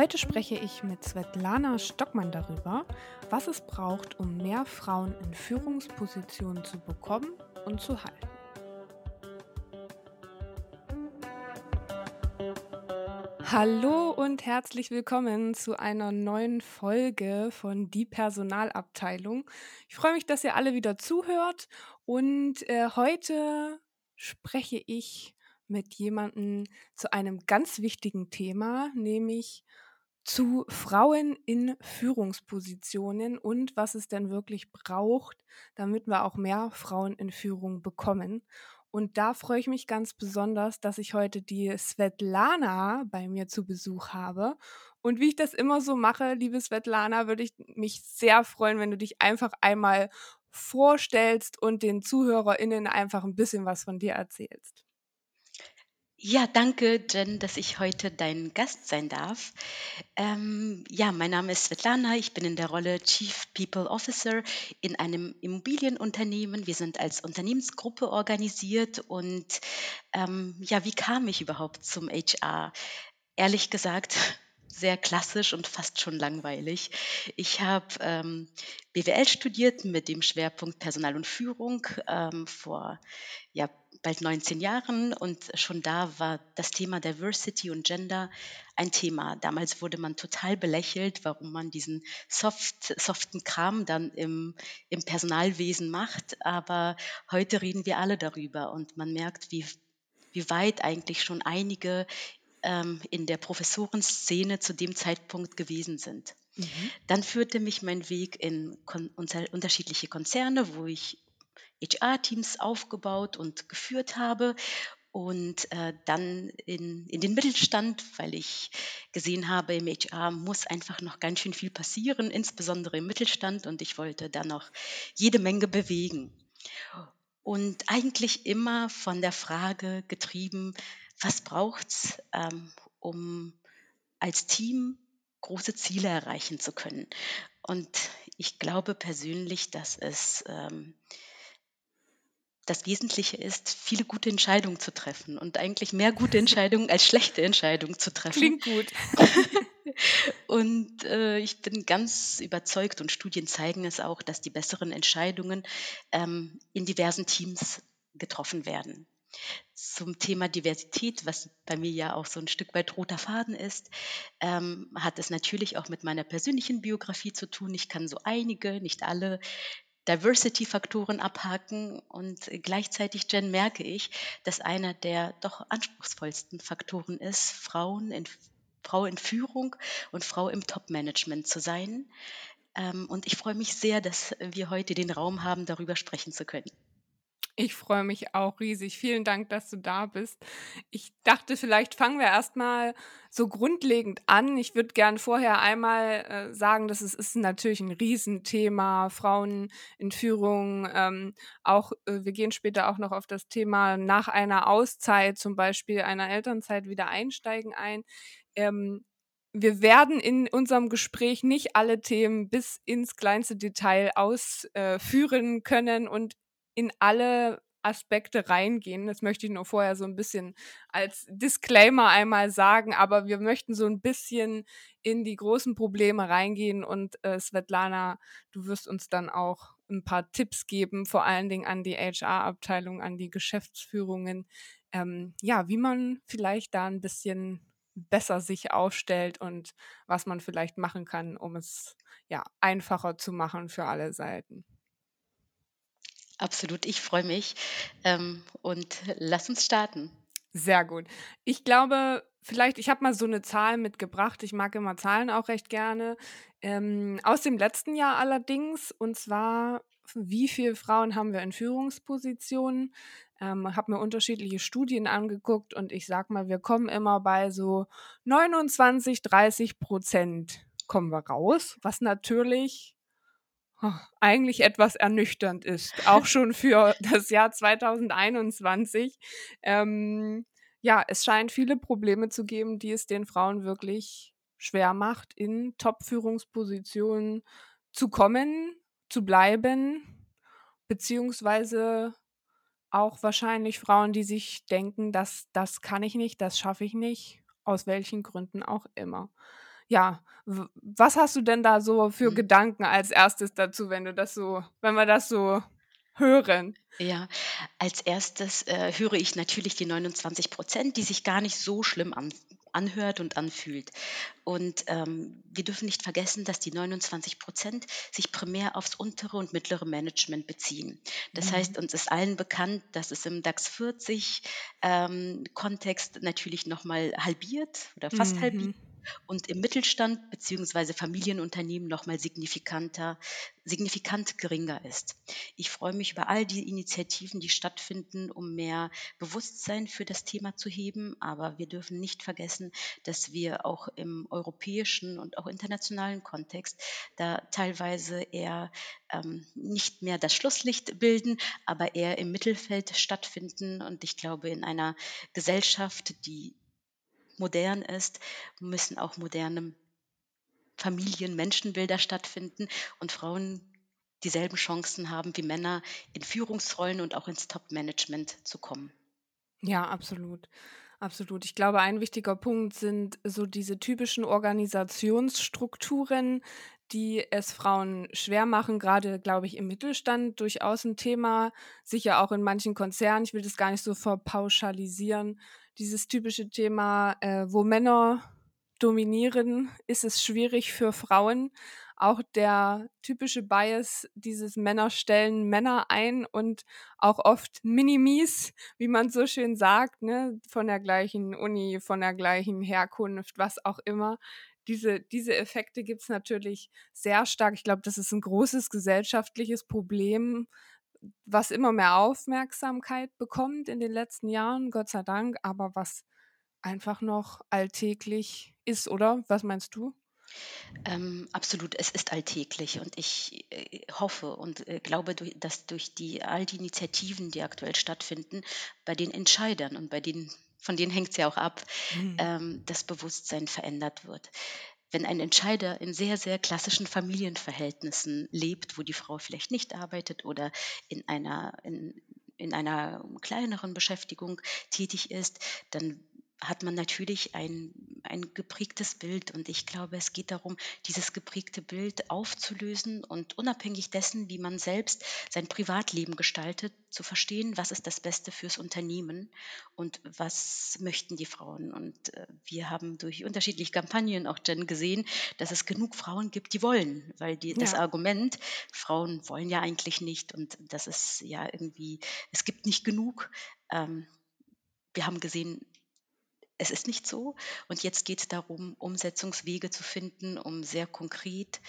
Heute spreche ich mit Svetlana Stockmann darüber, was es braucht, um mehr Frauen in Führungspositionen zu bekommen und zu halten. Hallo und herzlich willkommen zu einer neuen Folge von Die Personalabteilung. Ich freue mich, dass ihr alle wieder zuhört und äh, heute spreche ich mit jemandem zu einem ganz wichtigen Thema, nämlich zu Frauen in Führungspositionen und was es denn wirklich braucht, damit wir auch mehr Frauen in Führung bekommen. Und da freue ich mich ganz besonders, dass ich heute die Svetlana bei mir zu Besuch habe. Und wie ich das immer so mache, liebe Svetlana, würde ich mich sehr freuen, wenn du dich einfach einmal vorstellst und den ZuhörerInnen einfach ein bisschen was von dir erzählst. Ja, danke, Jen, dass ich heute dein Gast sein darf. Ähm, ja, mein Name ist Svetlana. Ich bin in der Rolle Chief People Officer in einem Immobilienunternehmen. Wir sind als Unternehmensgruppe organisiert. Und ähm, ja, wie kam ich überhaupt zum HR? Ehrlich gesagt, sehr klassisch und fast schon langweilig. Ich habe ähm, BWL studiert mit dem Schwerpunkt Personal und Führung ähm, vor ja, bald 19 Jahren und schon da war das Thema Diversity und Gender ein Thema. Damals wurde man total belächelt, warum man diesen soft, soften Kram dann im, im Personalwesen macht. Aber heute reden wir alle darüber und man merkt, wie wie weit eigentlich schon einige ähm, in der Professorenszene zu dem Zeitpunkt gewesen sind. Mhm. Dann führte mich mein Weg in unterschiedliche Konzerne, wo ich HR-Teams aufgebaut und geführt habe und äh, dann in, in den Mittelstand, weil ich gesehen habe, im HR muss einfach noch ganz schön viel passieren, insbesondere im Mittelstand und ich wollte da noch jede Menge bewegen. Und eigentlich immer von der Frage getrieben, was braucht's, ähm, um als Team große Ziele erreichen zu können? Und ich glaube persönlich, dass es ähm, das Wesentliche ist, viele gute Entscheidungen zu treffen und eigentlich mehr gute Entscheidungen als schlechte Entscheidungen zu treffen. Klingt gut. und äh, ich bin ganz überzeugt und Studien zeigen es auch, dass die besseren Entscheidungen ähm, in diversen Teams getroffen werden zum Thema Diversität, was bei mir ja auch so ein Stück weit roter Faden ist, ähm, hat es natürlich auch mit meiner persönlichen Biografie zu tun. Ich kann so einige, nicht alle Diversity-Faktoren abhaken und gleichzeitig, Jen, merke ich, dass einer der doch anspruchsvollsten Faktoren ist, Frauen in, Frau in Führung und Frau im Top-Management zu sein. Ähm, und ich freue mich sehr, dass wir heute den Raum haben, darüber sprechen zu können. Ich freue mich auch riesig. Vielen Dank, dass du da bist. Ich dachte, vielleicht fangen wir erstmal so grundlegend an. Ich würde gern vorher einmal äh, sagen, dass es ist natürlich ein Riesenthema, Frauen in Führung. Ähm, auch äh, wir gehen später auch noch auf das Thema nach einer Auszeit, zum Beispiel einer Elternzeit, wieder einsteigen ein. Ähm, wir werden in unserem Gespräch nicht alle Themen bis ins kleinste Detail ausführen äh, können und in alle Aspekte reingehen. Das möchte ich nur vorher so ein bisschen als Disclaimer einmal sagen, aber wir möchten so ein bisschen in die großen Probleme reingehen und äh, Svetlana, du wirst uns dann auch ein paar Tipps geben, vor allen Dingen an die HR-Abteilung, an die Geschäftsführungen, ähm, ja, wie man vielleicht da ein bisschen besser sich aufstellt und was man vielleicht machen kann, um es ja einfacher zu machen für alle Seiten. Absolut, ich freue mich. Ähm, und lass uns starten. Sehr gut. Ich glaube, vielleicht, ich habe mal so eine Zahl mitgebracht. Ich mag immer Zahlen auch recht gerne. Ähm, aus dem letzten Jahr allerdings, und zwar, wie viele Frauen haben wir in Führungspositionen? Ähm, habe mir unterschiedliche Studien angeguckt und ich sag mal, wir kommen immer bei so 29, 30 Prozent kommen wir raus, was natürlich eigentlich etwas ernüchternd ist, auch schon für das Jahr 2021. Ähm, ja, es scheint viele Probleme zu geben, die es den Frauen wirklich schwer macht, in Top-Führungspositionen zu kommen, zu bleiben, beziehungsweise auch wahrscheinlich Frauen, die sich denken, dass das kann ich nicht, das schaffe ich nicht, aus welchen Gründen auch immer. Ja, was hast du denn da so für mhm. Gedanken als erstes dazu, wenn du das so, wenn wir das so hören? Ja, als erstes äh, höre ich natürlich die 29 Prozent, die sich gar nicht so schlimm an, anhört und anfühlt. Und ähm, wir dürfen nicht vergessen, dass die 29 Prozent sich primär aufs untere und mittlere Management beziehen. Das mhm. heißt, uns ist allen bekannt, dass es im DAX 40 ähm, Kontext natürlich nochmal halbiert oder fast mhm. halbiert und im Mittelstand bzw. Familienunternehmen nochmal signifikanter, signifikant geringer ist. Ich freue mich über all die Initiativen, die stattfinden, um mehr Bewusstsein für das Thema zu heben. Aber wir dürfen nicht vergessen, dass wir auch im europäischen und auch internationalen Kontext da teilweise eher ähm, nicht mehr das Schlusslicht bilden, aber eher im Mittelfeld stattfinden. Und ich glaube, in einer Gesellschaft, die modern ist, müssen auch moderne Familien, Menschenbilder stattfinden und Frauen dieselben Chancen haben wie Männer, in Führungsrollen und auch ins Top-Management zu kommen. Ja, absolut. Absolut. Ich glaube, ein wichtiger Punkt sind so diese typischen Organisationsstrukturen, die es Frauen schwer machen, gerade, glaube ich, im Mittelstand durchaus ein Thema, sicher auch in manchen Konzernen. Ich will das gar nicht so verpauschalisieren, dieses typische Thema, äh, wo Männer dominieren, ist es schwierig für Frauen. Auch der typische Bias, dieses Männer stellen Männer ein und auch oft Minimis, wie man so schön sagt, ne, von der gleichen Uni, von der gleichen Herkunft, was auch immer. Diese, diese Effekte gibt es natürlich sehr stark. Ich glaube, das ist ein großes gesellschaftliches Problem, was immer mehr Aufmerksamkeit bekommt in den letzten Jahren, Gott sei Dank, aber was einfach noch alltäglich ist, oder? Was meinst du? Ähm, absolut, es ist alltäglich und ich äh, hoffe und äh, glaube, durch, dass durch die all die Initiativen, die aktuell stattfinden, bei den Entscheidern und bei denen, von denen hängt es ja auch ab, mhm. ähm, das Bewusstsein verändert wird wenn ein Entscheider in sehr, sehr klassischen Familienverhältnissen lebt, wo die Frau vielleicht nicht arbeitet oder in einer, in, in einer kleineren Beschäftigung tätig ist, dann hat man natürlich ein, ein geprägtes Bild. Und ich glaube, es geht darum, dieses geprägte Bild aufzulösen und unabhängig dessen, wie man selbst sein Privatleben gestaltet, zu verstehen, was ist das Beste fürs Unternehmen und was möchten die Frauen. Und äh, wir haben durch unterschiedliche Kampagnen auch Jen gesehen, dass es genug Frauen gibt, die wollen, weil die, das Argument, Frauen wollen ja eigentlich nicht und das ist ja irgendwie, es gibt nicht genug. Ähm, wir haben gesehen, es ist nicht so. Und jetzt geht es darum, Umsetzungswege zu finden, um sehr konkret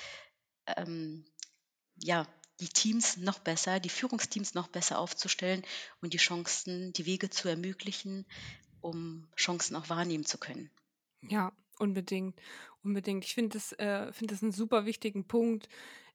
ähm, ja, die Teams noch besser, die Führungsteams noch besser aufzustellen und die Chancen, die Wege zu ermöglichen, um Chancen auch wahrnehmen zu können. Ja, unbedingt, unbedingt. Ich finde das, äh, find das einen super wichtigen Punkt,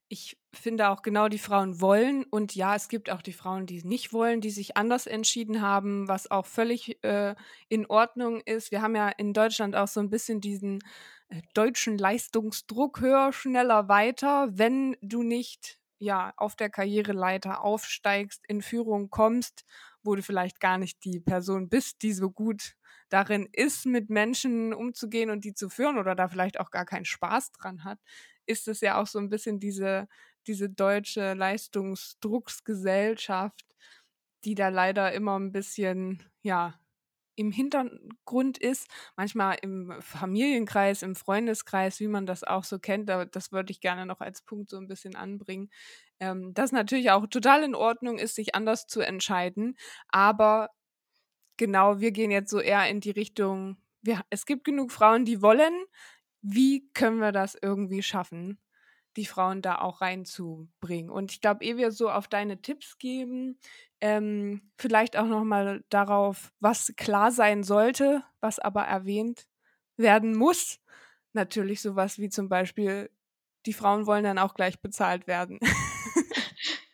ich finde auch genau, die Frauen wollen. Und ja, es gibt auch die Frauen, die nicht wollen, die sich anders entschieden haben, was auch völlig äh, in Ordnung ist. Wir haben ja in Deutschland auch so ein bisschen diesen äh, deutschen Leistungsdruck höher, schneller, weiter. Wenn du nicht ja auf der Karriereleiter aufsteigst, in Führung kommst, wo du vielleicht gar nicht die Person bist, die so gut darin ist, mit Menschen umzugehen und die zu führen oder da vielleicht auch gar keinen Spaß dran hat, ist es ja auch so ein bisschen diese, diese deutsche Leistungsdrucksgesellschaft, die da leider immer ein bisschen, ja, im Hintergrund ist, manchmal im Familienkreis, im Freundeskreis, wie man das auch so kennt, das würde ich gerne noch als Punkt so ein bisschen anbringen, ähm, dass natürlich auch total in Ordnung ist, sich anders zu entscheiden, aber genau, wir gehen jetzt so eher in die Richtung, wir, es gibt genug Frauen, die wollen, wie können wir das irgendwie schaffen, die Frauen da auch reinzubringen? Und ich glaube, ehe wir so auf deine Tipps geben, ähm, vielleicht auch nochmal darauf, was klar sein sollte, was aber erwähnt werden muss. Natürlich sowas wie zum Beispiel, die Frauen wollen dann auch gleich bezahlt werden.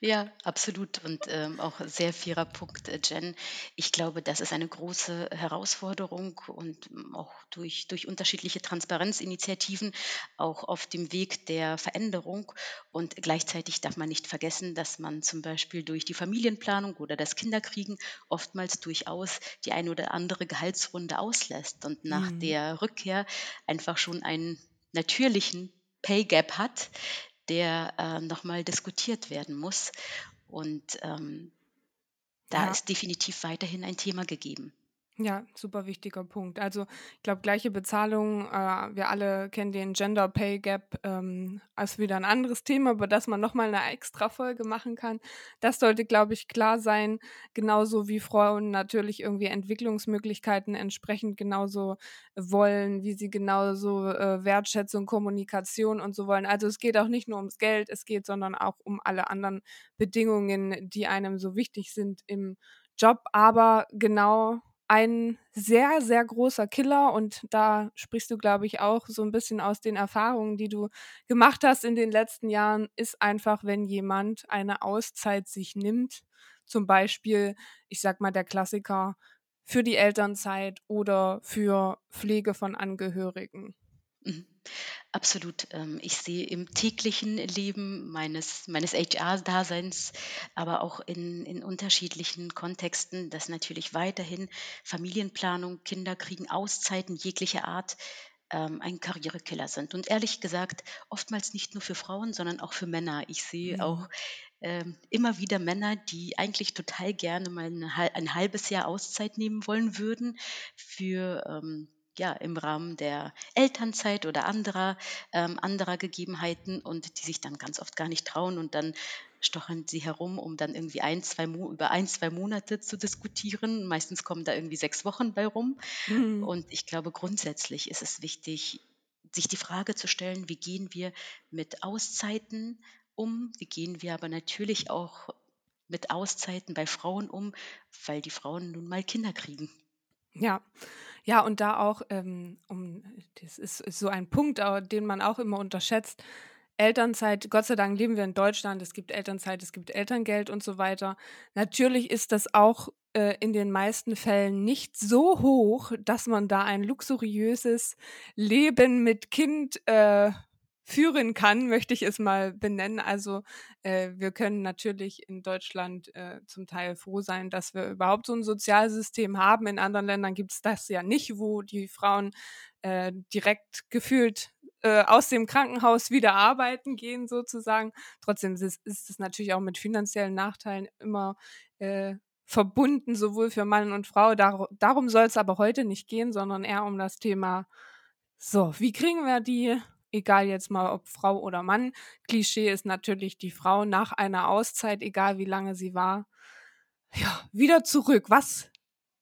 Ja, absolut und, ähm, auch sehr fairer Punkt, äh, Jen. Ich glaube, das ist eine große Herausforderung und, hm, auch durch durch unterschiedliche Transparenzinitiativen auch auf dem Weg der Veränderung. Und gleichzeitig darf man nicht vergessen, dass man zum Beispiel durch die Familienplanung oder das Kinderkriegen oftmals durchaus die eine oder andere Gehaltsrunde auslässt und nach Mhm. der Rückkehr einfach schon ein natürlichen Pay Gap hat, der äh, nochmal diskutiert werden muss. Und ähm, da Ja. ist definitiv weiterhin ein Thema gegeben. Ja, super wichtiger Punkt. Also, ich glaube, gleiche Bezahlung, äh, wir alle kennen den Gender Pay Gap, ähm, ist wieder ein anderes Thema, über das man noch mal 'ne Extrafolge machen kann. Das sollte, glaube ich, klar sein, genauso wie Frauen natürlich irgendwie Entwicklungsmöglichkeiten entsprechend genauso wollen, wie sie genauso, äh, Wertschätzung, Kommunikation und so wollen. Also, es geht auch nicht nur ums Geld, es geht sondern auch um alle anderen Bedingungen, die einem so wichtig sind im Job. Aber genau ein sehr, sehr großer Killer und da sprichst du, glaube ich, auch so ein bisschen aus den Erfahrungen, die du gemacht hast in den letzten Jahren, ist einfach, wenn jemand eine Auszeit sich nimmt. Zum Beispiel, ich sage mal, der Klassiker für die Elternzeit oder für Pflege von Angehörigen. Mhm. Absolut. Ähm, ich sehe im täglichen Leben meines, meines HR-Daseins, aber auch in, in unterschiedlichen Kontexten, dass natürlich weiterhin Familienplanung, Kinderkriegen, Auszeiten jeglicher Art ähm, ein Karrierekiller sind. Und ehrlich gesagt, oftmals nicht nur für Frauen, sondern auch für Männer. Ich sehe auch Mhm. ähm, immer wieder Männer, die eigentlich total gerne mal hal- ein halbes Jahr Auszeit nehmen wollen würden für ähm, ja, im Rahmen der Elternzeit oder anderer, ähm, anderer Gegebenheiten und die sich dann ganz oft gar nicht trauen und dann stochern sie herum, um dann irgendwie ein, zwei Mo über ein, zwei Monate zu diskutieren. Meistens kommen da irgendwie sechs Wochen bei rum. Mhm. Und ich glaube, grundsätzlich ist es wichtig, sich die Frage zu stellen, wie gehen wir mit Auszeiten um? Wie gehen wir aber natürlich auch mit Auszeiten bei Frauen um, weil die Frauen nun mal Kinder kriegen. Ja. Ja, und da auch, ähm, um das ist ist so ein Punkt, den man auch immer unterschätzt. Elternzeit Gott sei Dank leben wir in Deutschland, es gibt Elternzeit, es gibt Elterngeld und so weiter. Natürlich ist das auch, äh, in den meisten Fällen nicht so hoch, dass man da ein luxuriöses Leben mit Kind, äh, führen kann, möchte ich es mal benennen. Also, äh, wir können natürlich in Deutschland, äh, zum Teil froh sein, dass wir überhaupt so ein Sozialsystem haben. In anderen Ländern gibt es das ja nicht, wo die Frauen, äh, direkt gefühlt, äh, aus dem Krankenhaus wieder arbeiten gehen sozusagen. Trotzdem ist es natürlich auch mit finanziellen Nachteilen immer, äh, verbunden, sowohl für Mann und Frau. Daru darum soll es aber heute nicht gehen, sondern eher um das Thema so, wie kriegen wir die, egal jetzt mal ob Frau oder Mann, Klischee ist natürlich die Frau nach einer Auszeit, egal wie lange sie war, ja, wieder zurück. Was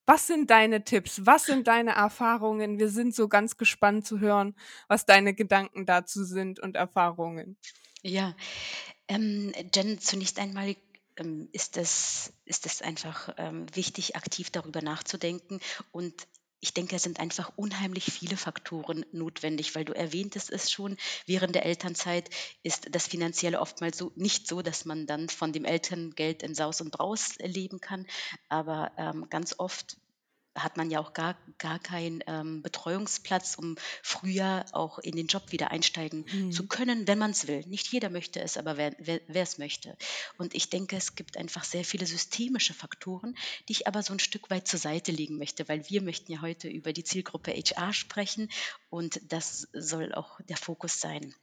was sind deine Tipps? Was sind deine Erfahrungen? Wir sind so ganz gespannt zu hören, was deine Gedanken dazu sind und Erfahrungen. Ja, ähm, Jen, zunächst einmal ähm, ist es, ist es einfach ähm, wichtig, aktiv darüber nachzudenken. Und ich denke, es sind einfach unheimlich viele Faktoren notwendig, weil du erwähntest es schon, während der Elternzeit ist das Finanzielle oftmals so nicht so, dass man dann von dem Elterngeld in Saus und Braus leben kann. Aber ähm, ganz oft hat man ja auch gar, gar keinen ähm, Betreuungsplatz, um früher auch in den Job wieder einsteigen zu Mhm. können, wenn man es will. Nicht jeder möchte es, aber wer es möchte. Und ich denke, es gibt einfach sehr viele systemische Faktoren, die ich aber so ein Stück weit zur Seite legen möchte, weil wir möchten ja heute über die Zielgruppe HR sprechen und das soll auch der Fokus sein.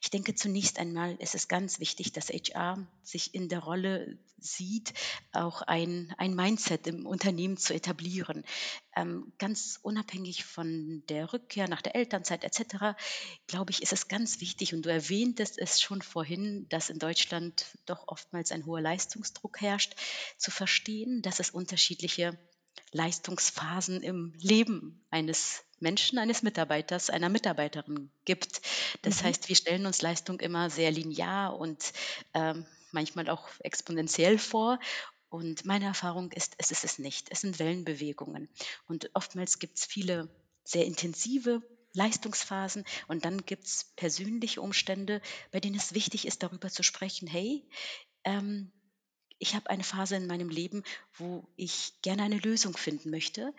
Ich denke, zunächst einmal ist es ganz wichtig, dass HR sich in der Rolle sieht, auch ein, ein Mindset im Unternehmen zu etablieren. Ähm, ganz unabhängig von der Rückkehr nach der Elternzeit etc., glaube ich, ist es ganz wichtig, und du erwähntest es schon vorhin, dass in Deutschland doch oftmals ein hoher Leistungsdruck herrscht, zu verstehen, dass es unterschiedliche Leistungsphasen im Leben eines Menschen, eines Mitarbeiters, einer Mitarbeiterin gibt. Das Mhm. heißt, wir stellen uns Leistung immer sehr linear und ähm, manchmal auch exponentiell vor. Und meine Erfahrung ist, es ist es nicht. Es sind Wellenbewegungen. Und oftmals gibt es viele sehr intensive Leistungsphasen und dann gibt es persönliche Umstände, bei denen es wichtig ist, darüber zu sprechen, hey, ähm, ich habe eine Phase in meinem Leben, wo ich gerne eine Lösung finden möchte,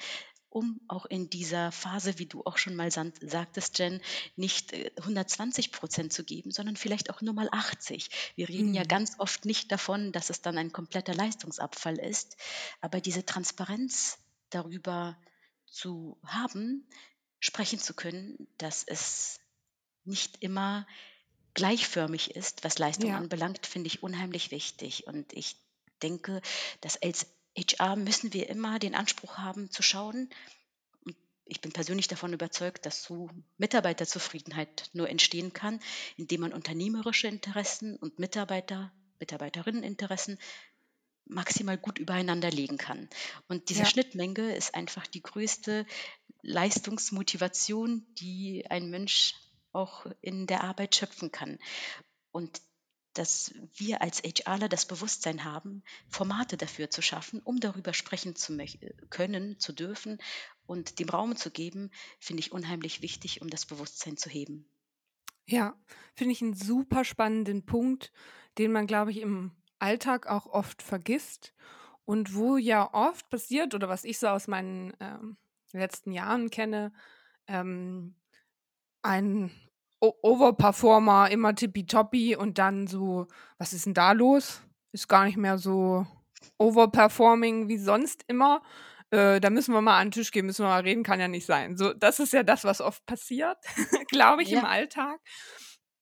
um auch in dieser Phase, wie du auch schon mal sagtest, Jen, nicht äh, 120 Prozent zu geben, sondern vielleicht auch nur mal 80. Wir reden ja Mhm. ganz oft nicht davon, dass es dann ein kompletter Leistungsabfall ist, aber diese Transparenz darüber zu haben, sprechen zu können, dass es nicht immer gleichförmig ist, was Leistung Ja. anbelangt, finde ich unheimlich wichtig. Und ich denke, dass als HR müssen wir immer den Anspruch haben zu schauen, und ich bin persönlich davon überzeugt, dass so Mitarbeiterzufriedenheit nur entstehen kann, indem man unternehmerische Interessen und Mitarbeiter, Mitarbeiterinnen-Interessen maximal gut übereinander legen kann. Und diese Ja. Schnittmenge ist einfach die größte Leistungsmotivation, die ein Mensch auch in der Arbeit schöpfen kann. Und dass wir als HRler das Bewusstsein haben, Formate dafür zu schaffen, um darüber sprechen zu können, zu dürfen und dem Raum zu geben, finde ich unheimlich wichtig, um das Bewusstsein zu heben. Ja, finde ich einen super spannenden Punkt, den man, glaube ich, im Alltag auch oft vergisst und wo ja oft passiert oder was ich so aus meinen, ähm, letzten Jahren kenne, ähm, ein Overperformer, immer tippitoppi und dann so: „Was ist denn da los? Ist gar nicht mehr so overperforming wie sonst immer. Äh, da müssen wir mal an 'n Tisch gehen, müssen wir mal reden, kann ja nicht sein.“ So, das ist ja das, was oft passiert, glaube ich, im Ja, Alltag,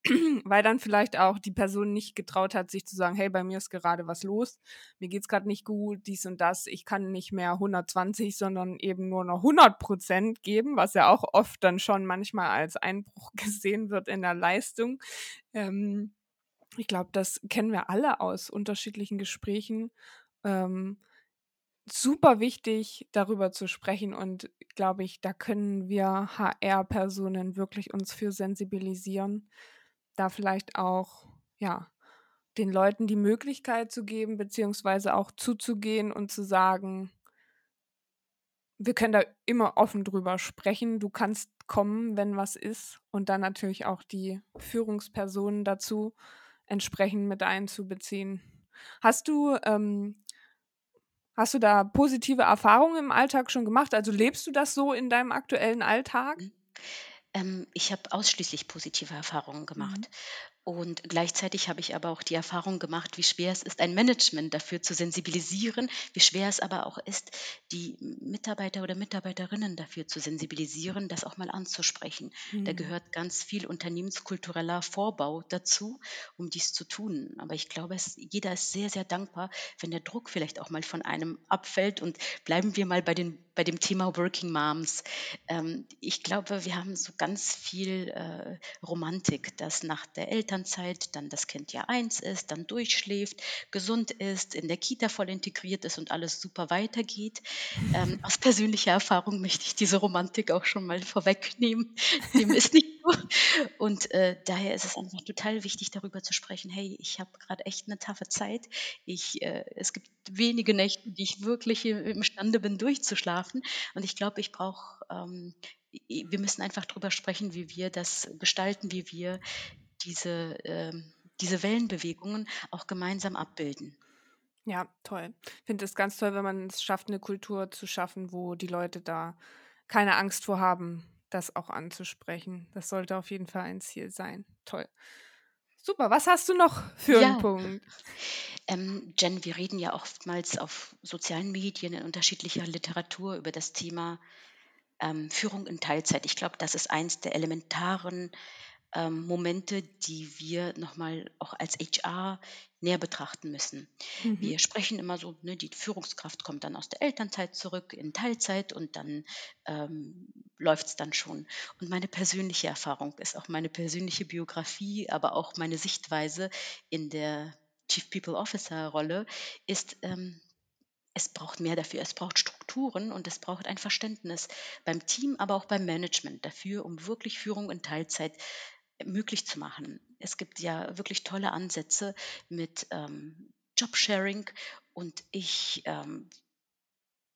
weil dann vielleicht auch die Person nicht getraut hat, sich zu sagen: „Hey, bei mir ist gerade was los. Mir geht's gerade nicht gut, dies und das. Ich kann nicht mehr 120, sondern eben nur noch 100% geben“, was ja auch oft dann schon manchmal als Einbruch gesehen wird in der Leistung. Ähm, ich glaube, das kennen wir alle aus unterschiedlichen Gesprächen. Ähm, super wichtig, darüber zu sprechen und glaube ich, da können wir HR-Personen wirklich uns für sensibilisieren, da vielleicht auch, ja, den Leuten die Möglichkeit zu geben, beziehungsweise auch zuzugehen und zu sagen: „Wir können da immer offen drüber sprechen. Du kannst kommen, wenn was ist.“ Und dann natürlich auch die Führungspersonen dazu entsprechend mit einzubeziehen. Hast du, ähm hast du da positive Erfahrungen im Alltag schon gemacht? Also, lebst du das so in deinem aktuellen Alltag? Ähm, ich habe ausschließlich positive Erfahrungen Mhm. Und gleichzeitig habe ich aber auch die Erfahrung gemacht, wie schwer es ist, ein Management dafür zu sensibilisieren, wie schwer es aber auch ist, die Mitarbeiter oder Mitarbeiterinnen dafür zu sensibilisieren, das auch mal anzusprechen. Da Mhm. gehört ganz viel unternehmenskultureller Vorbau dazu, um dies zu tun. Aber ich glaube, es, jeder ist sehr, sehr dankbar, wenn der Druck vielleicht auch mal von einem abfällt. Und bleiben wir mal bei, den, bei dem Thema Working Moms. Ähm, ich glaube, wir haben so ganz viel äh, Romantik, dass nach der Elternzeit dann das Kind Jahr eins ist, dann durchschläft, gesund ist, in der Kita voll integriert ist und alles super weitergeht. Ähm, aus persönlicher Erfahrung möchte ich diese Romantik auch schon mal vorwegnehmen. Dem ist nicht so. Und äh, daher ist es einfach total wichtig, darüber zu sprechen, hey, ich habe gerade echt eine taffe Zeit. Ich, äh, es gibt wenige Nächte, die ich wirklich im- imstande bin, durchzuschlafen. Und ich glaube, ich brauche ähm, wir müssen einfach drüber sprechen, wie wir das gestalten, wie wir diese, ähm, diese Wellenbewegungen auch gemeinsam abbilden. Ja, toll. Ich finde es ganz toll, wenn man es schafft, eine Kultur zu schaffen, wo die Leute da keine Angst vor haben, das auch anzusprechen. Das sollte auf jeden Fall ein Ziel sein. Toll. Super, was hast du noch für einen Ja, Punkt? ähm, Jen, wir reden ja oftmals auf sozialen Medien in unterschiedlicher Literatur über das Thema ähm, Führung in Teilzeit. Ich glaube, das ist eins der elementaren ähm, Momente, die wir nochmal auch als HR näher betrachten müssen. Mhm. Wir sprechen immer so, ne, die Führungskraft kommt dann aus der Elternzeit zurück in Teilzeit und dann ähm, läuft es dann schon. Und meine persönliche Erfahrung ist auch meine persönliche Biografie, aber auch meine Sichtweise in der Chief People Officer Rolle ist, ähm, es braucht mehr dafür. Es braucht Strukturen und es braucht ein Verständnis beim Team, aber auch beim Management dafür, um wirklich Führung in Teilzeit möglich zu machen. Es gibt ja wirklich tolle Ansätze mit ähm, Jobsharing und ich ähm,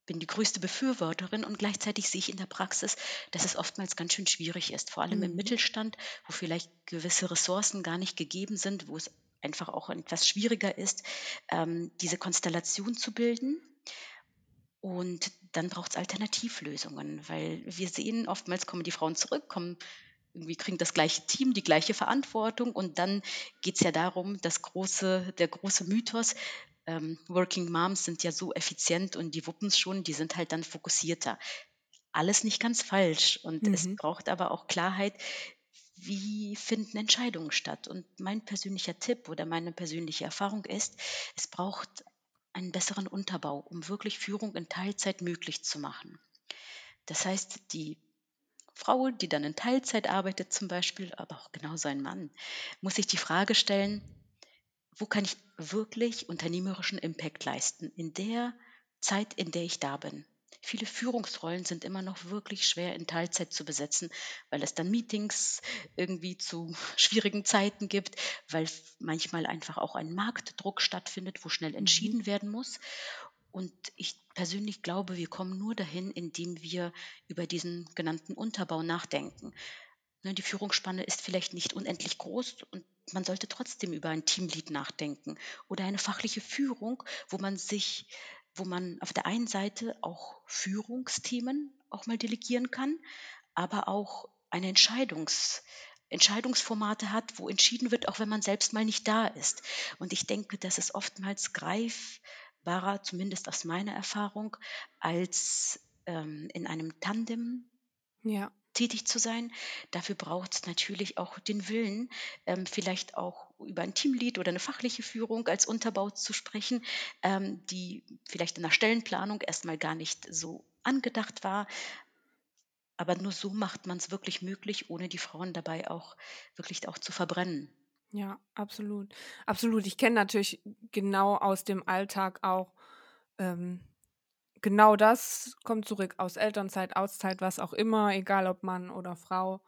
bin die größte Befürworterin und gleichzeitig sehe ich in der Praxis, dass es oftmals ganz schön schwierig ist, vor allem im Mhm. Mittelstand, wo vielleicht gewisse Ressourcen gar nicht gegeben sind, wo es einfach auch etwas schwieriger ist, ähm, diese Konstellation zu bilden. Und dann braucht es Alternativlösungen, weil wir sehen, oftmals kommen die Frauen zurück, kommen irgendwie kriegen das gleiche Team, die gleiche Verantwortung und dann geht es ja darum, das große, der große Mythos, ähm, Working Moms sind ja so effizient und die wuppen es schon, die sind halt dann fokussierter. Alles nicht ganz falsch und es Mhm. braucht aber auch Klarheit, wie finden Entscheidungen statt. Und mein persönlicher Tipp oder meine persönliche Erfahrung ist, es braucht einen besseren Unterbau, um wirklich Führung in Teilzeit möglich zu machen. Das heißt, die Frau, die dann in Teilzeit arbeitet zum Beispiel, aber auch genauso ein Mann, muss sich die Frage stellen, wo kann ich wirklich unternehmerischen Impact leisten in der Zeit, in der ich da bin. Viele Führungsrollen sind immer noch wirklich schwer in Teilzeit zu besetzen, weil es dann Meetings irgendwie zu schwierigen Zeiten gibt, weil manchmal einfach auch ein Marktdruck stattfindet, wo schnell mhm. entschieden mhm. werden muss. Und ich persönlich glaube, wir kommen nur dahin, indem wir über diesen genannten Unterbau nachdenken. Ne, die Führungsspanne ist vielleicht nicht unendlich groß und man sollte trotzdem über ein Teamlead nachdenken oder eine fachliche Führung, wo man sich wo man auf der einen Seite auch Führungsthemen auch mal delegieren kann, aber auch eine Entscheidungs Entscheidungsformate hat, wo entschieden wird, auch wenn man selbst mal nicht da ist. Und ich denke, das ist oftmals greifbarer, zumindest aus meiner Erfahrung, als ähm, in einem Tandem ja tätig zu sein. Dafür braucht es natürlich auch den Willen, ähm, vielleicht auch über ein Teamlead oder eine fachliche Führung als Unterbau zu sprechen, ähm, die vielleicht in der Stellenplanung erstmal gar nicht so angedacht war. Aber nur so macht man es wirklich möglich, ohne die Frauen dabei auch wirklich auch zu verbrennen. Ja, absolut. Absolut. Ich kenne natürlich genau aus dem Alltag auch ähm, genau das kommt zurück aus Elternzeit, Auszeit, was auch immer, egal ob Mann oder Frau.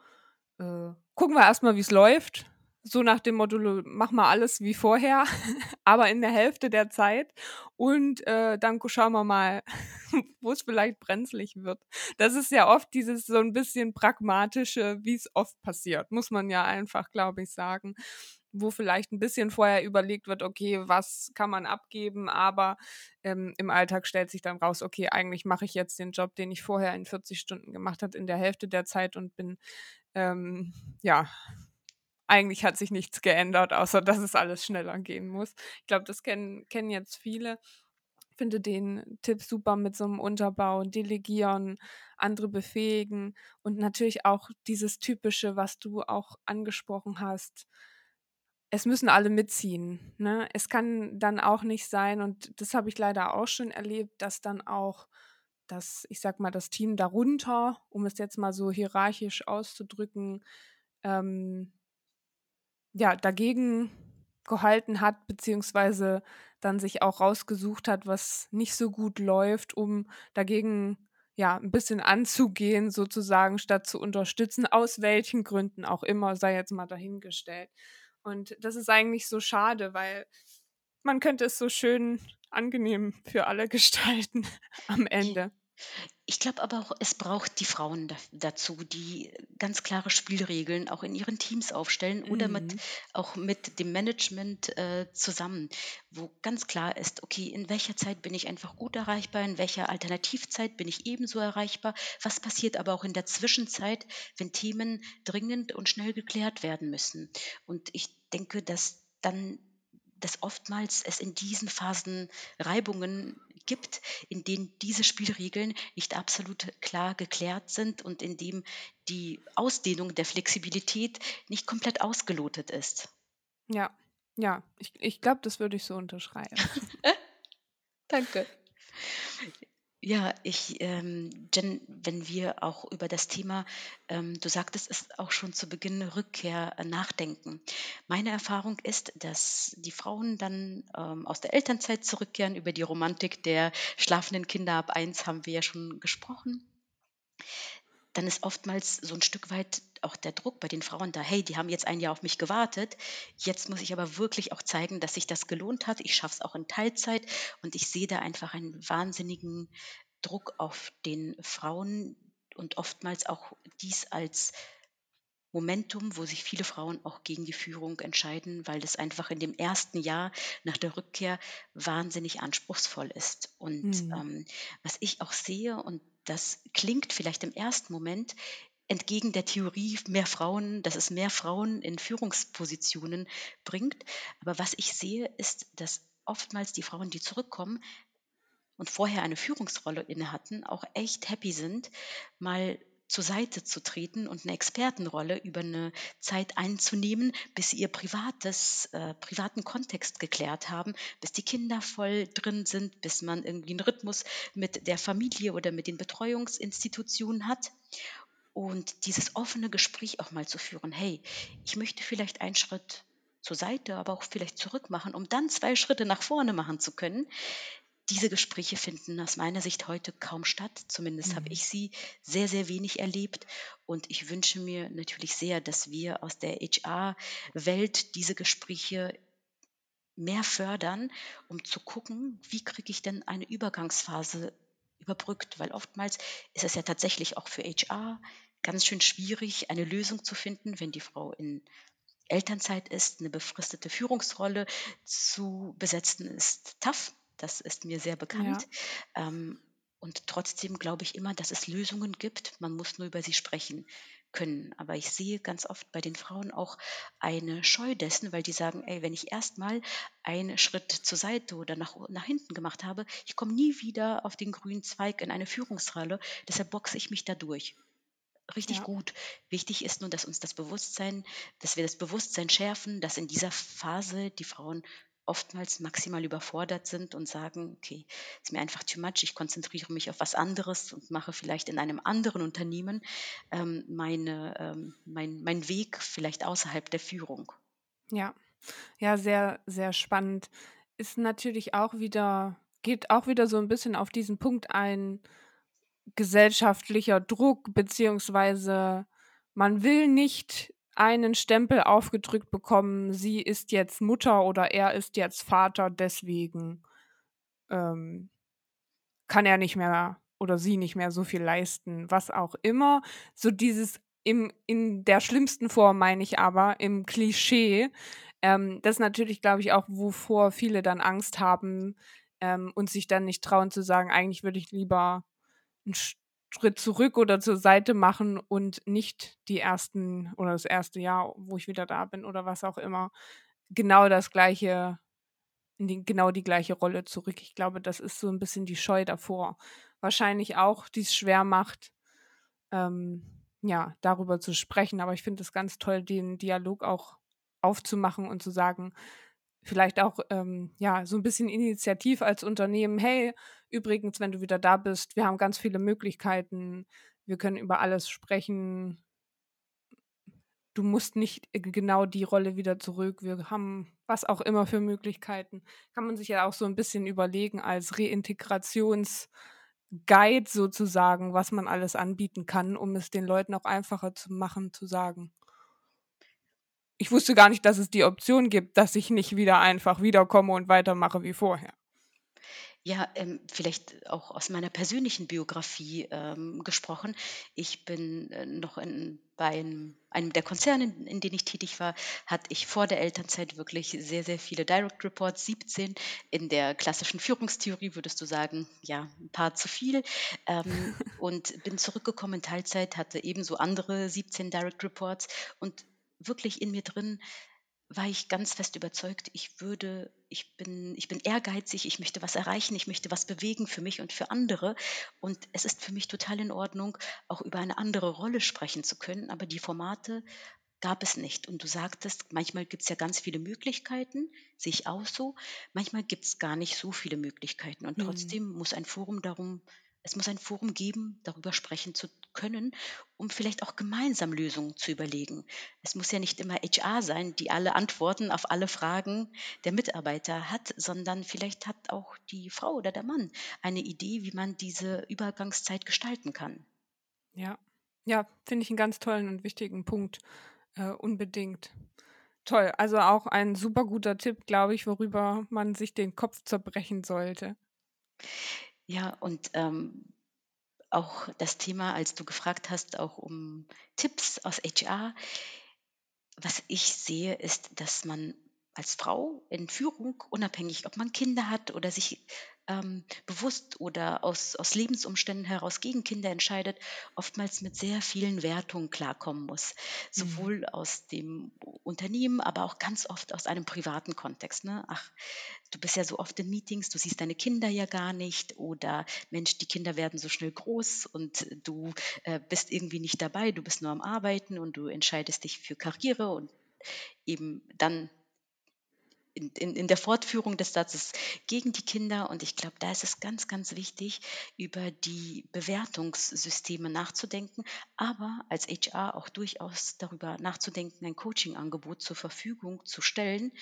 Äh, gucken wir erstmal, wie es läuft. So nach dem Motto, mach mal alles wie vorher, aber in der Hälfte der Zeit. Und äh, dann schauen wir mal, wo es vielleicht brenzlig wird. Das ist ja oft dieses so ein bisschen pragmatische, wie es oft passiert, muss man ja einfach, glaube ich, sagen wo vielleicht ein bisschen vorher überlegt wird, okay, was kann man abgeben, aber ähm, im Alltag stellt sich dann raus, okay, eigentlich mache ich jetzt den Job, den ich vorher in 40 Stunden gemacht habe, in der Hälfte der Zeit und bin, ähm, ja, eigentlich hat sich nichts geändert, außer dass es alles schneller gehen muss. Ich glaube, das kennen, kennen jetzt viele. Ich finde den Tipp super mit so einem Unterbau, delegieren, andere befähigen und natürlich auch dieses typische, was du auch angesprochen hast, es müssen alle mitziehen. Ne? Es kann dann auch nicht sein, und das habe ich leider auch schon erlebt, dass dann auch das, ich sag mal, das Team darunter, um es jetzt mal so hierarchisch auszudrücken, ähm, ja, dagegen gehalten hat, beziehungsweise dann sich auch rausgesucht hat, was nicht so gut läuft, um dagegen ja ein bisschen anzugehen, sozusagen, statt zu unterstützen, aus welchen Gründen auch immer, sei jetzt mal dahingestellt. Und das ist eigentlich so schade, weil man könnte es so schön angenehm für alle gestalten am Ende. Ich glaube aber auch, es braucht die Frauen da, dazu, die ganz klare Spielregeln auch in ihren Teams aufstellen oder mit, mhm. auch mit dem Management äh, zusammen, wo ganz klar ist, okay, in welcher Zeit bin ich einfach gut erreichbar, in welcher Alternativzeit bin ich ebenso erreichbar, was passiert aber auch in der Zwischenzeit, wenn Themen dringend und schnell geklärt werden müssen. Und ich denke, dass dann dass oftmals es in diesen Phasen Reibungen gibt, in denen diese Spielregeln nicht absolut klar geklärt sind und in dem die Ausdehnung der Flexibilität nicht komplett ausgelotet ist. Ja, ja, ich, ich glaube, das würde ich so unterschreiben. Danke. Ja, ich, ähm, Jen, wenn wir auch über das Thema, ähm, du sagtest es auch schon zu Beginn, Rückkehr äh, nachdenken. Meine Erfahrung ist, dass die Frauen dann ähm, aus der Elternzeit zurückkehren. Über die Romantik der schlafenden Kinder ab eins haben wir ja schon gesprochen. Dann ist oftmals so ein Stück weit auch der Druck bei den Frauen da, hey, die haben jetzt ein Jahr auf mich gewartet, jetzt muss ich aber wirklich auch zeigen, dass sich das gelohnt hat. Ich schaffe es auch in Teilzeit und ich sehe da einfach einen wahnsinnigen Druck auf den Frauen und oftmals auch dies als Momentum, wo sich viele Frauen auch gegen die Führung entscheiden, weil es einfach in dem ersten Jahr nach der Rückkehr wahnsinnig anspruchsvoll ist. Und mhm. ähm, was ich auch sehe, und das klingt vielleicht im ersten Moment entgegen der Theorie mehr Frauen, dass es mehr Frauen in Führungspositionen bringt. Aber was ich sehe, ist, dass oftmals die Frauen, die zurückkommen und vorher eine Führungsrolle inne hatten, auch echt happy sind, mal zur Seite zu treten und eine Expertenrolle über eine Zeit einzunehmen, bis sie ihr privates, äh, privaten Kontext geklärt haben, bis die Kinder voll drin sind, bis man irgendwie einen Rhythmus mit der Familie oder mit den Betreuungsinstitutionen hat. Und dieses offene Gespräch auch mal zu führen, hey, ich möchte vielleicht einen Schritt zur Seite, aber auch vielleicht zurück machen, um dann zwei Schritte nach vorne machen zu können. Diese Gespräche finden aus meiner Sicht heute kaum statt. Zumindest habe Mhm. ich sie sehr, sehr wenig erlebt. Und ich wünsche mir natürlich sehr, dass wir aus der HR-Welt diese Gespräche mehr fördern, um zu gucken, wie kriege ich denn eine Übergangsphase überbrückt. Weil oftmals ist es ja tatsächlich auch für HR ganz schön schwierig, eine Lösung zu finden, wenn die Frau in Elternzeit ist, eine befristete Führungsrolle zu besetzen, ist tough. Das ist mir sehr bekannt. Ja. Ähm, und trotzdem glaube ich immer, dass es Lösungen gibt. Man muss nur über sie sprechen können. Aber ich sehe ganz oft bei den Frauen auch eine Scheu dessen, weil die sagen, ey, wenn ich erstmal einen Schritt zur Seite oder nach, nach hinten gemacht habe, ich komme nie wieder auf den grünen Zweig in eine Führungsrolle, deshalb boxe ich mich da durch richtig Ja. gut. Wichtig ist nur, dass uns das Bewusstsein, dass wir das Bewusstsein schärfen, dass in dieser Phase die Frauen oftmals maximal überfordert sind und sagen, okay, ist mir einfach too much, ich konzentriere mich auf was anderes und mache vielleicht in einem anderen Unternehmen ähm, meine, ähm, mein, mein Weg vielleicht außerhalb der Führung. Ja. Ja, sehr, sehr spannend. Ist natürlich auch wieder, geht auch wieder so ein bisschen auf diesen Punkt ein, gesellschaftlicher Druck, beziehungsweise man will nicht einen Stempel aufgedrückt bekommen, sie ist jetzt Mutter oder er ist jetzt Vater, deswegen ähm, kann er nicht mehr oder sie nicht mehr so viel leisten, was auch immer. So dieses im, in der schlimmsten Form meine ich aber, im Klischee. Ähm, das ist natürlich, glaube ich, auch, wovor viele dann Angst haben ähm, und sich dann nicht trauen zu sagen, eigentlich würde ich lieber einen Schritt zurück oder zur Seite machen und nicht die ersten oder das erste Jahr, wo ich wieder da bin oder was auch immer, genau das gleiche, genau die gleiche Rolle zurück. Ich glaube, das ist so ein bisschen die Scheu davor. Wahrscheinlich auch, die es schwer macht, ähm, ja, darüber zu sprechen. Aber ich finde es ganz toll, den Dialog auch aufzumachen und zu sagen, vielleicht auch ähm, ja so ein bisschen initiativ als Unternehmen. Hey, übrigens, wenn du wieder da bist, wir haben ganz viele Möglichkeiten. Wir können über alles sprechen. Du musst nicht äh, genau die Rolle wieder zurück. Wir haben was auch immer für Möglichkeiten. Kann man sich ja auch so ein bisschen überlegen als Reintegrationsguide sozusagen, was man alles anbieten kann, um es den Leuten auch einfacher zu machen, zu sagen, ich wusste gar nicht, dass es die Option gibt, dass ich nicht wieder einfach wiederkomme und weitermache wie vorher. Ja, ähm, vielleicht auch aus meiner persönlichen Biografie ähm, gesprochen. Ich bin äh, noch in, bei einem, einem der Konzerne, in, in denen ich tätig war, hatte ich vor der Elternzeit wirklich sehr, sehr viele Direct Reports, 17. In der klassischen Führungstheorie würdest du sagen, ja, ein paar zu viel. Ähm, und bin zurückgekommen in Teilzeit, hatte ebenso andere 17 Direct Reports und wirklich in mir drin war ich ganz fest überzeugt, ich würde, ich bin, ich bin ehrgeizig, ich möchte was erreichen, ich möchte was bewegen für mich und für andere. Und es ist für mich total in Ordnung, auch über eine andere Rolle sprechen zu können. Aber die Formate gab es nicht. Und du sagtest, manchmal gibt es ja ganz viele Möglichkeiten, sehe ich auch so. Manchmal gibt es gar nicht so viele Möglichkeiten. Und Hm. trotzdem muss ein Forum darum, es muss ein Forum geben, darüber sprechen zu können, um vielleicht auch gemeinsam Lösungen zu überlegen. Es muss ja nicht immer HR sein, die alle Antworten auf alle Fragen der Mitarbeiter hat, sondern vielleicht hat auch die Frau oder der Mann eine Idee, wie man diese Übergangszeit gestalten kann. Ja, ja, finde ich einen ganz tollen und wichtigen Punkt. Äh, unbedingt. Toll. Also auch ein super guter Tipp, glaube ich, worüber man sich den Kopf zerbrechen sollte. Ja, und ähm, auch das Thema, als du gefragt hast, auch um Tipps aus HR. Was ich sehe, ist, dass man als Frau in Führung, unabhängig, ob man Kinder hat oder sich ähm, bewusst oder aus, aus Lebensumständen heraus gegen Kinder entscheidet, oftmals mit sehr vielen Wertungen klarkommen muss. Mhm. Sowohl aus dem Unternehmen, aber auch ganz oft aus einem privaten Kontext. Ne? Ach, du bist ja so oft in Meetings, du siehst deine Kinder ja gar nicht oder Mensch, die Kinder werden so schnell groß und du äh, bist irgendwie nicht dabei, du bist nur am Arbeiten und du entscheidest dich für Karriere und eben dann in, in, in der Fortführung des Satzes gegen die Kinder. Und ich glaube, da ist es ganz, ganz wichtig, über die Bewertungssysteme nachzudenken, aber als HR auch durchaus darüber nachzudenken, ein Coaching-Angebot zur Verfügung zu stellen,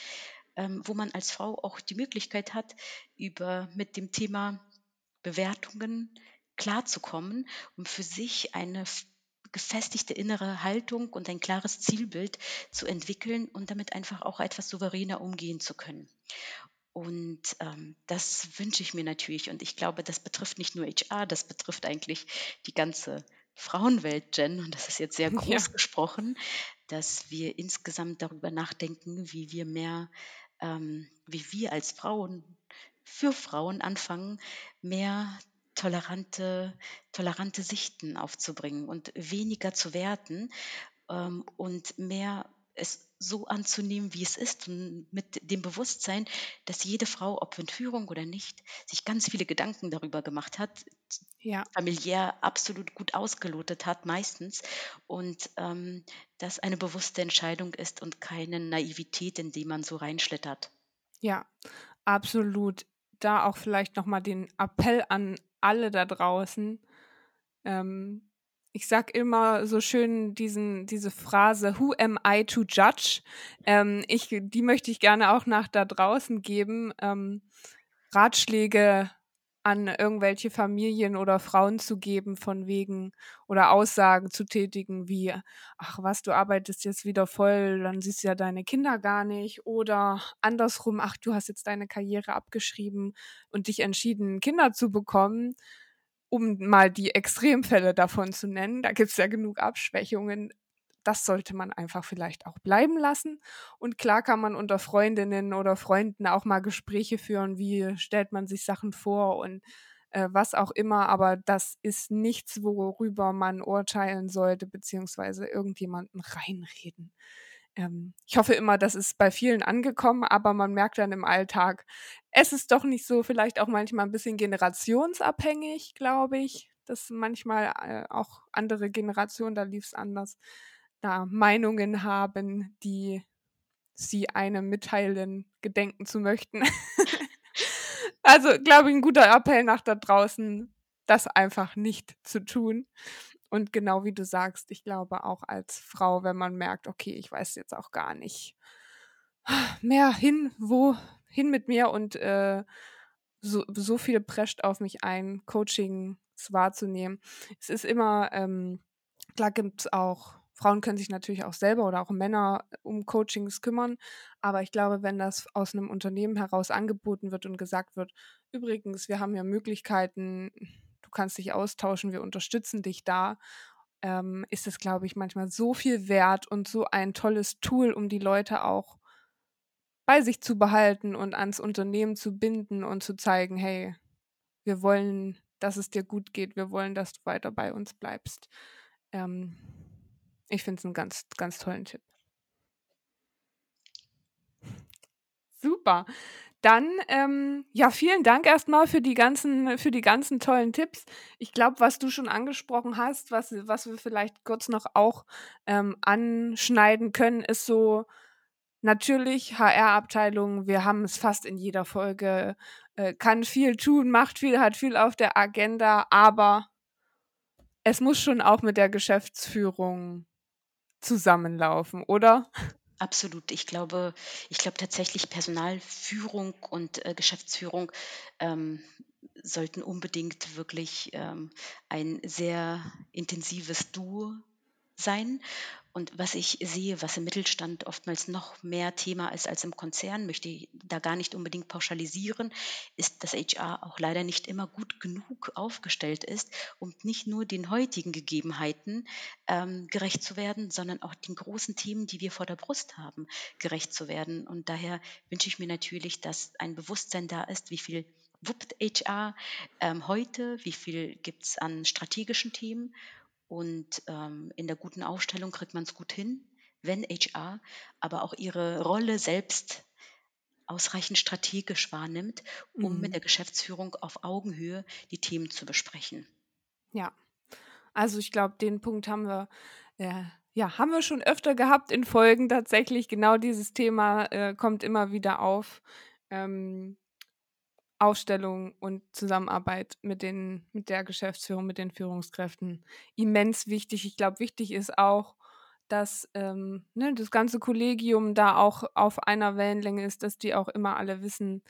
ähm, wo man als Frau auch die Möglichkeit hat, über mit dem Thema Bewertungen klarzukommen, um für sich eine gefestigte innere Haltung und ein klares Zielbild zu entwickeln und damit einfach auch etwas souveräner umgehen zu können. Und ähm, das wünsche ich mir natürlich. Und ich glaube, das betrifft nicht nur HR, das betrifft eigentlich die ganze Frauenwelt, Jen. Und das ist jetzt sehr groß Ja. gesprochen, dass wir insgesamt darüber nachdenken, wie wir mehr, ähm, wie wir als Frauen für Frauen anfangen, mehr tolerante, tolerante Sichten aufzubringen und weniger zu werten ähm, und mehr es so anzunehmen, wie es ist und mit dem Bewusstsein, dass jede Frau, ob in Führung oder nicht, sich ganz viele Gedanken darüber gemacht hat, Ja. familiär absolut gut ausgelotet hat meistens und ähm, das eine bewusste Entscheidung ist und keine Naivität, in die man so reinschlittert. Ja, absolut. Da auch vielleicht noch mal den Appell an alle da draußen. Ähm, ich sage immer so schön diesen diese Phrase: „Who am I to judge?“ Ähm, ich die möchte ich gerne auch nach da draußen geben, ähm, Ratschläge an irgendwelche Familien oder Frauen zu geben von wegen oder Aussagen zu tätigen wie: „Ach was, du arbeitest jetzt wieder voll, dann siehst du ja deine Kinder gar nicht.“ Oder andersrum: „Ach, du hast jetzt deine Karriere abgeschrieben und dich entschieden, Kinder zu bekommen.“ Um mal die Extremfälle davon zu nennen. Da gibt's ja genug Abschwächungen. Das sollte man einfach vielleicht auch bleiben lassen. Und klar kann man unter Freundinnen oder Freunden auch mal Gespräche führen, wie stellt man sich Sachen vor und, äh, was auch immer, aber das ist nichts, worüber man urteilen sollte beziehungsweise irgendjemanden reinreden. Ähm, ich hoffe immer, das ist bei vielen angekommen, aber man merkt dann im Alltag, es ist doch nicht so vielleicht auch manchmal ein bisschen generationsabhängig, glaube ich, dass manchmal, äh, auch andere Generationen, da lief's anders, da Meinungen haben, die sie einem mitteilen gedenken zu möchten. Also, glaube ich, 'n guter Appell nach da draußen, das einfach nicht zu tun. Und genau wie du sagst, ich glaube auch als Frau, wenn man merkt: „Okay, ich weiß jetzt auch gar nicht mehr hin wohin mit mir und, äh, so so viel prescht auf mich ein, Coachings wahrzunehmen. Es ist immer, ähm klar gibt's auch Frauen können sich natürlich auch selber oder auch Männer um Coachings kümmern, aber ich glaube, wenn das aus 'nem Unternehmen heraus angeboten wird und gesagt wird: „Übrigens, wir haben ja Möglichkeiten, du kannst dich austauschen, wir unterstützen dich da“, ähm, ist es, glaube ich, manchmal so viel wert und so ein tolles Tool, um die Leute auch bei sich zu behalten und ans Unternehmen zu binden und zu zeigen: „Hey, wir wollen, dass es dir gut geht. Wir wollen, dass du weiter bei uns bleibst.“ Ähm, ich finde es 'n ganz, ganz tollen Tipp. Super. Dann, ähm, ja, vielen Dank erst mal für die ganzen für die ganzen tollen Tipps. Ich glaube, was du schon angesprochen hast, was was wir vielleicht kurz noch auch, ähm, anschneiden können, ist so natürlich HR-Abteilung, wir haben es fast in jeder Folge, äh, kann viel tun, macht viel, hat viel auf der Agenda, aber es muss schon auch mit der Geschäftsführung zusammenlaufen, oder? Absolut. Ich glaube ich glaube tatsächlich, Personalführung und, äh, Geschäftsführung, ähm, sollten unbedingt wirklich, ähm, ein sehr intensives Duo sein. Und was ich sehe, was im Mittelstand oftmals noch mehr Thema ist als im Konzern, möchte ich da gar nicht unbedingt pauschalisieren, ist, dass HR auch leider nicht immer gut genug aufgestellt ist, um nicht nur den heutigen Gegebenheiten, ähm, gerecht zu werden, sondern auch den großen Themen, die wir vor der Brust haben, gerecht zu werden. Und daher wünsche ich mir natürlich, dass ein Bewusstsein da ist, wie viel wuppt HR ähm, heute? Wie viel gibt es an strategischen Themen? Und ähm, in der guten Aufstellung kriegt man es gut hin, wenn HR aber auch ihre Rolle selbst ausreichend strategisch wahrnimmt, um mhm. mit der Geschäftsführung auf Augenhöhe die Themen zu besprechen. Ja, also ich glaube, den Punkt haben wir, äh, ja, haben wir schon öfter gehabt in Folgen tatsächlich. Genau dieses Thema äh, kommt immer wieder auf. Ähm, Aufstellung und Zusammenarbeit mit, den, mit der Geschäftsführung, mit den Führungskräften immens wichtig. Ich glaube, wichtig ist auch, dass ähm, ne, das ganze Kollegium da auch auf einer Wellenlänge ist, dass die auch immer alle wissen,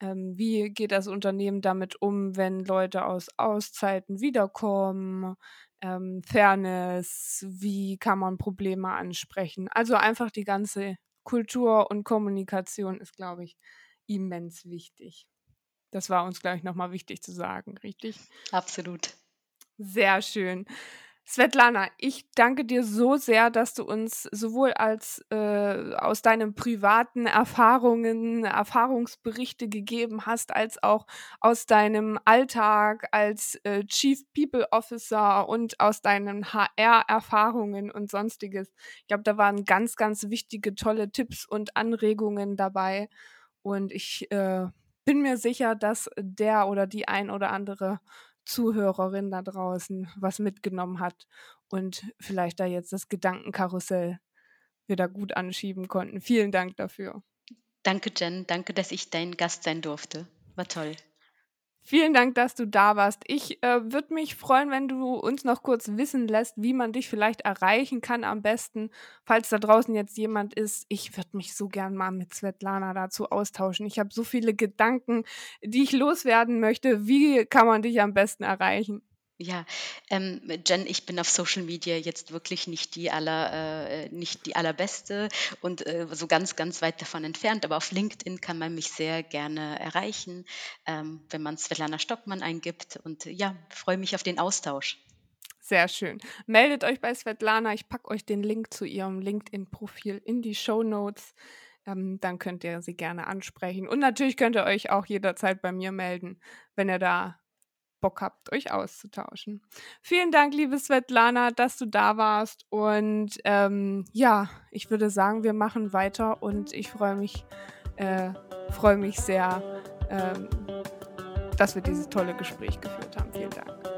ähm, wie geht das Unternehmen damit um, wenn Leute aus Auszeiten wiederkommen, ähm, Fairness, wie kann man Probleme ansprechen. Also einfach die ganze Kultur und Kommunikation ist, glaube ich, immens wichtig. Das war uns, glaube ich, nochmal wichtig zu sagen, richtig? Absolut. Sehr schön. Svetlana, ich danke dir so sehr, dass du uns sowohl als äh, aus deinen privaten Erfahrungen, Erfahrungsberichte gegeben hast, als auch aus deinem Alltag als äh, Chief People Officer und aus deinen HR-Erfahrungen und sonstiges. Ich glaube, da waren ganz, ganz wichtige, tolle Tipps und Anregungen dabei. Und ich äh, bin mir sicher, dass der oder die ein oder andere Zuhörerin da draußen was mitgenommen hat und vielleicht da jetzt das Gedankenkarussell wieder gut anschieben konnten. Vielen Dank dafür. Danke, Jen. Danke, dass ich dein Gast sein durfte. War toll. Vielen Dank, dass du da warst. Ich äh, würde mich freuen, wenn du uns noch kurz wissen lässt, wie man dich vielleicht erreichen kann am besten, falls da draußen jetzt jemand ist. Ich würde mich so gern mal mit Svetlana dazu austauschen. Ich habe so viele Gedanken, die ich loswerden möchte. Wie kann man dich am besten erreichen? Ja, ähm, Jen, ich bin auf Social Media jetzt wirklich nicht die aller, äh, nicht die allerbeste und äh, so ganz, ganz weit davon entfernt. Aber auf LinkedIn kann man mich sehr gerne erreichen, ähm, wenn man Svetlana Stockmann eingibt. Und ja, freue mich auf den Austausch. Sehr schön. Meldet euch bei Svetlana. Ich packe euch den Link zu ihrem LinkedIn-Profil in die Show Notes. Ähm, dann könnt ihr sie gerne ansprechen. Und natürlich könnt ihr euch auch jederzeit bei mir melden, wenn ihr da Bock habt, euch auszutauschen. Vielen Dank, liebe Svetlana, dass du da warst. Und ähm, ja, ich würde sagen, wir machen weiter und ich freue mich, äh, freue mich sehr, ähm, dass wir dieses tolle Gespräch geführt haben. Vielen Dank.